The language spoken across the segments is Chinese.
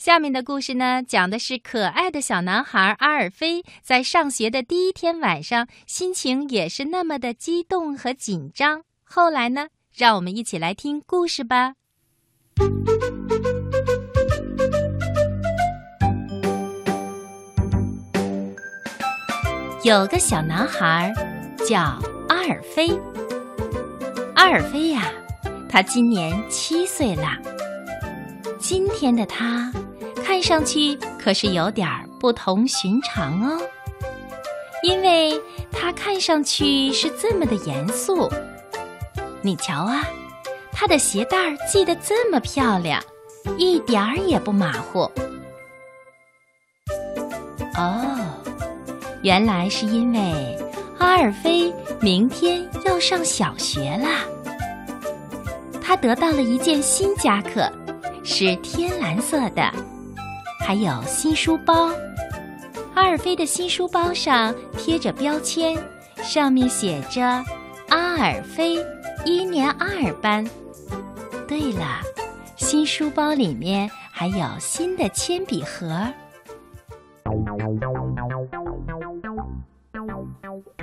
下面的故事呢，讲的是可爱的小男孩阿尔菲在上学的第一天晚上，心情也是那么的激动和紧张。后来呢，让我们一起来听故事吧。有个小男孩叫阿尔菲。阿尔菲呀，他今年七岁了。今天的他看上去可是有点不同寻常哦，因为他看上去是这么的严肃。你瞧啊，他的鞋带系得这么漂亮，一点儿也不马虎。哦，原来是因为阿尔菲明天要上小学啦。他得到了一件新夹克。是天蓝色的，还有新书包。阿尔菲的新书包上贴着标签，上面写着“阿尔菲一年二班”。对了，新书包里面还有新的铅笔盒。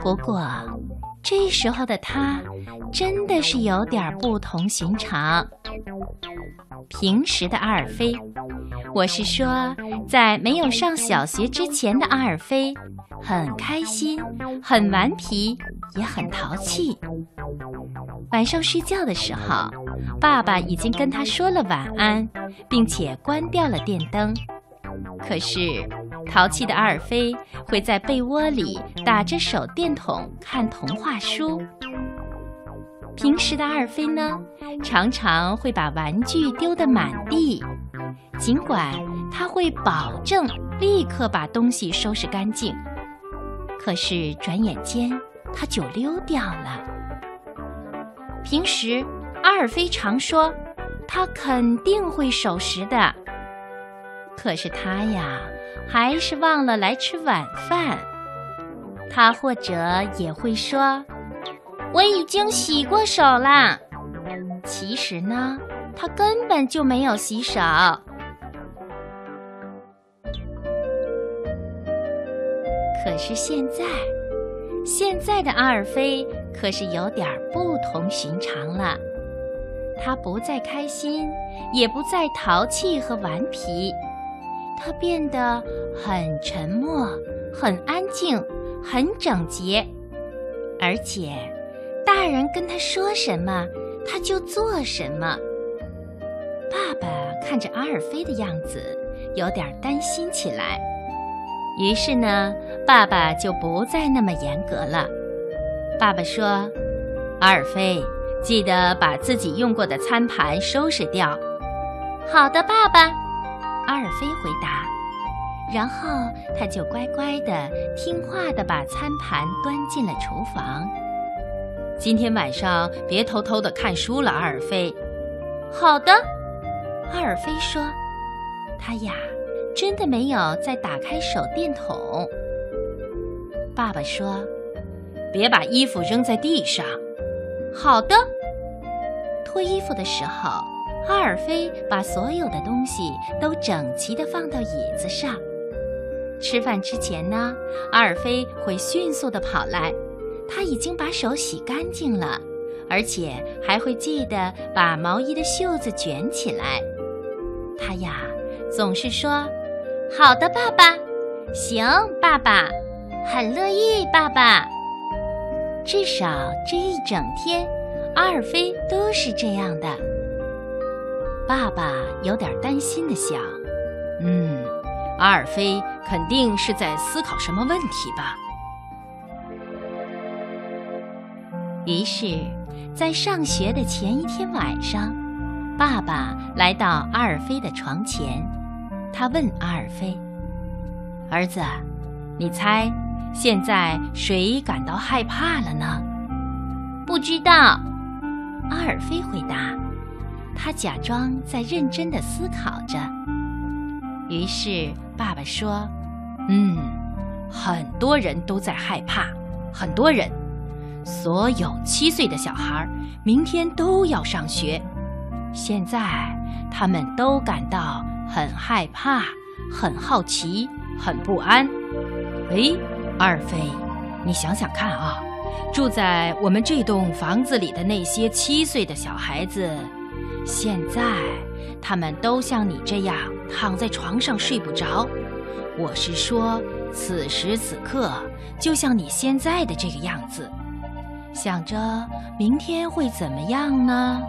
不过，这时候的他真的是有点不同寻常。平时的阿尔菲，我是说，在没有上小学之前的阿尔菲，很开心，很顽皮，也很淘气。晚上睡觉的时候，爸爸已经跟他说了晚安，并且关掉了电灯。可是，淘气的阿尔菲会在被窝里打着手电筒看童话书。平时的阿尔菲呢，常常会把玩具丢得满地，尽管他会保证立刻把东西收拾干净，可是转眼间他就溜掉了。平时阿尔菲常说他肯定会守时的，可是他呀，还是忘了来吃晚饭。他或者也会说。我已经洗过手啦。其实呢，他根本就没有洗手。可是现在，现在的阿尔菲可是有点不同寻常了。他不再开心，也不再淘气和顽皮，他变得很沉默、很安静、很整洁，而且。大人跟他说什么，他就做什么。爸爸看着阿尔菲的样子，有点担心起来。于是呢，爸爸就不再那么严格了。爸爸说：“阿尔菲，记得把自己用过的餐盘收拾掉。”“好的，爸爸。”阿尔菲回答。然后他就乖乖的、听话的把餐盘端进了厨房。今天晚上别偷偷的看书了，阿尔菲。好的，阿尔菲说：“他呀，真的没有再打开手电筒。”爸爸说：“别把衣服扔在地上。”好的。脱衣服的时候，阿尔菲把所有的东西都整齐的放到椅子上。吃饭之前呢，阿尔菲会迅速的跑来。他已经把手洗干净了，而且还会记得把毛衣的袖子卷起来。他呀，总是说：“好的，爸爸。”“行，爸爸。”“很乐意，爸爸。”至少这一整天，阿尔菲都是这样的。爸爸有点担心的想：“嗯，阿尔菲肯定是在思考什么问题吧。”于是，在上学的前一天晚上，爸爸来到阿尔菲的床前，他问阿尔菲：“儿子，你猜，现在谁感到害怕了呢？”“不知道。”阿尔菲回答。他假装在认真的思考着。于是，爸爸说：“嗯，很多人都在害怕，很多人。”所有七岁的小孩明天都要上学，现在他们都感到很害怕，很好奇，很不安。哎，二飞，你想想看啊，住在我们这栋房子里的那些七岁的小孩子，现在他们都像你这样躺在床上睡不着。我是说，此时此刻，就像你现在的这个样子，想着明天会怎么样呢？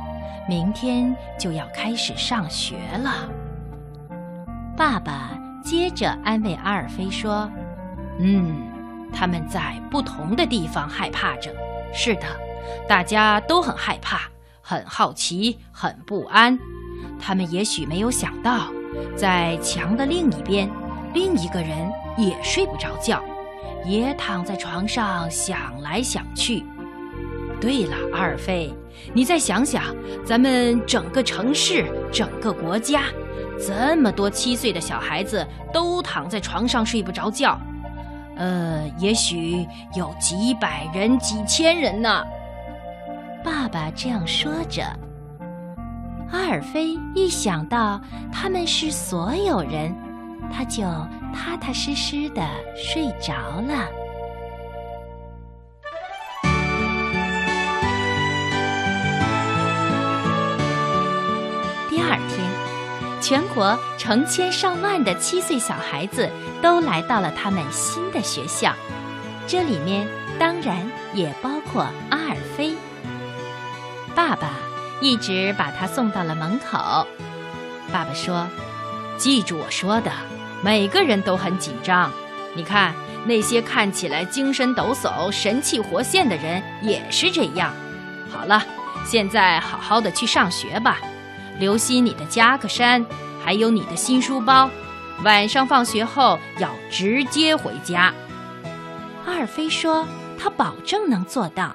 明天就要开始上学了。爸爸接着安慰阿尔菲说：“嗯，他们在不同的地方害怕着。是的，大家都很害怕，很好奇，很不安。他们也许没有想到，在墙的另一边，另一个人也睡不着觉，也躺在床上想来想去。”对了，阿尔菲，你再想想，咱们整个城市、整个国家，这么多七岁的小孩子都躺在床上睡不着觉，呃，也许有几百人、几千人呢。爸爸这样说着，阿尔菲一想到他们是所有人，他就踏踏实实的睡着了。全国成千上万的七岁小孩子都来到了他们新的学校，这里面当然也包括阿尔菲。爸爸一直把他送到了门口。爸爸说：“记住我说的，每个人都很紧张。你看那些看起来精神抖擞、神气活现的人也是这样。好了，现在好好的去上学吧。”留心你的夹克衫，还有你的新书包。晚上放学后要直接回家。阿尔菲说：“他保证能做到。”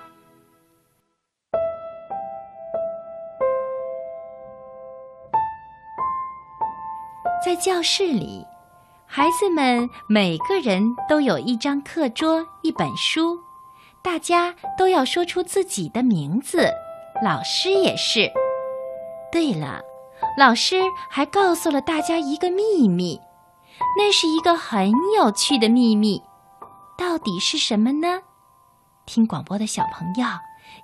在教室里，孩子们每个人都有一张课桌、一本书，大家都要说出自己的名字，老师也是。对了，老师还告诉了大家一个秘密，那是一个很有趣的秘密，到底是什么呢？听广播的小朋友，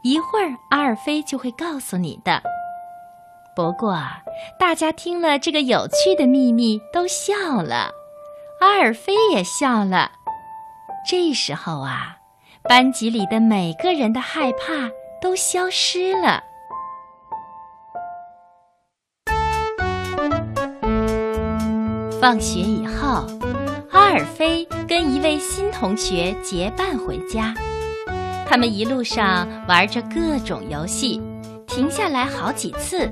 一会儿阿尔菲就会告诉你的。不过，大家听了这个有趣的秘密都笑了，阿尔菲也笑了。这时候啊，班级里的每个人的害怕都消失了。放学以后，阿尔菲跟一位新同学结伴回家。他们一路上玩着各种游戏，停下来好几次。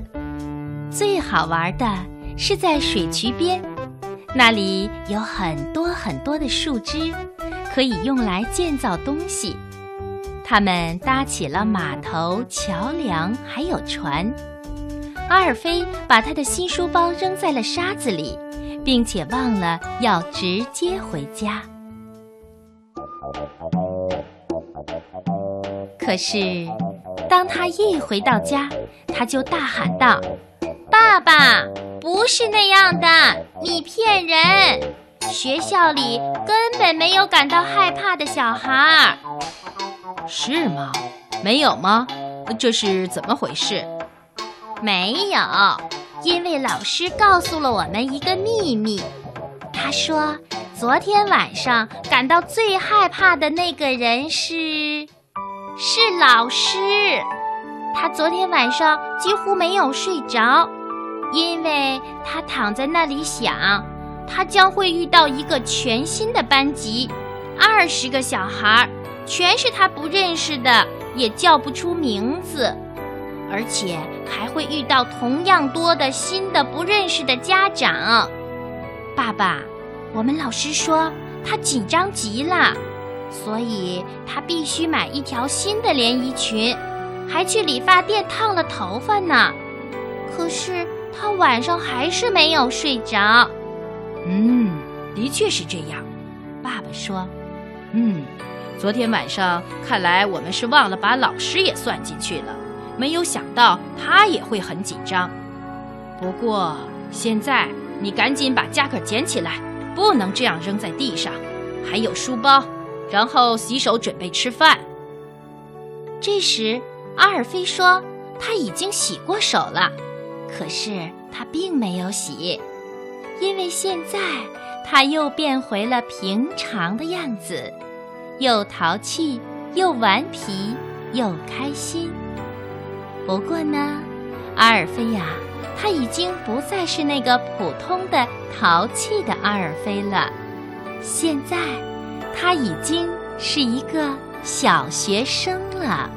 最好玩的是在水渠边，那里有很多很多的树枝，可以用来建造东西。他们搭起了码头、桥梁，还有船。阿尔菲把他的新书包扔在了沙子里。并且忘了要直接回家。可是，当他一回到家，他就大喊道：“爸爸，不是那样的，你骗人！学校里根本没有感到害怕的小孩儿。”是吗？没有吗？这是怎么回事？没有。因为老师告诉了我们一个秘密，他说，昨天晚上感到最害怕的那个人是，是老师。他昨天晚上几乎没有睡着，因为他躺在那里想，他将会遇到一个全新的班级，二十个小孩，全是他不认识的，也叫不出名字。而且还会遇到同样多的新的不认识的家长。爸爸，我们老师说他紧张极了，所以他必须买一条新的连衣裙，还去理发店烫了头发呢。可是他晚上还是没有睡着。嗯，的确是这样。爸爸说：“嗯，昨天晚上看来我们是忘了把老师也算进去了。”没有想到他也会很紧张。不过现在你赶紧把夹克捡起来，不能这样扔在地上。还有书包，然后洗手准备吃饭。这时，阿尔菲说他已经洗过手了，可是他并没有洗，因为现在他又变回了平常的样子，又淘气，又顽皮，又开心。不过呢，阿尔菲呀，他已经不再是那个普通的淘气的阿尔菲了。现在，他已经是一个小学生了。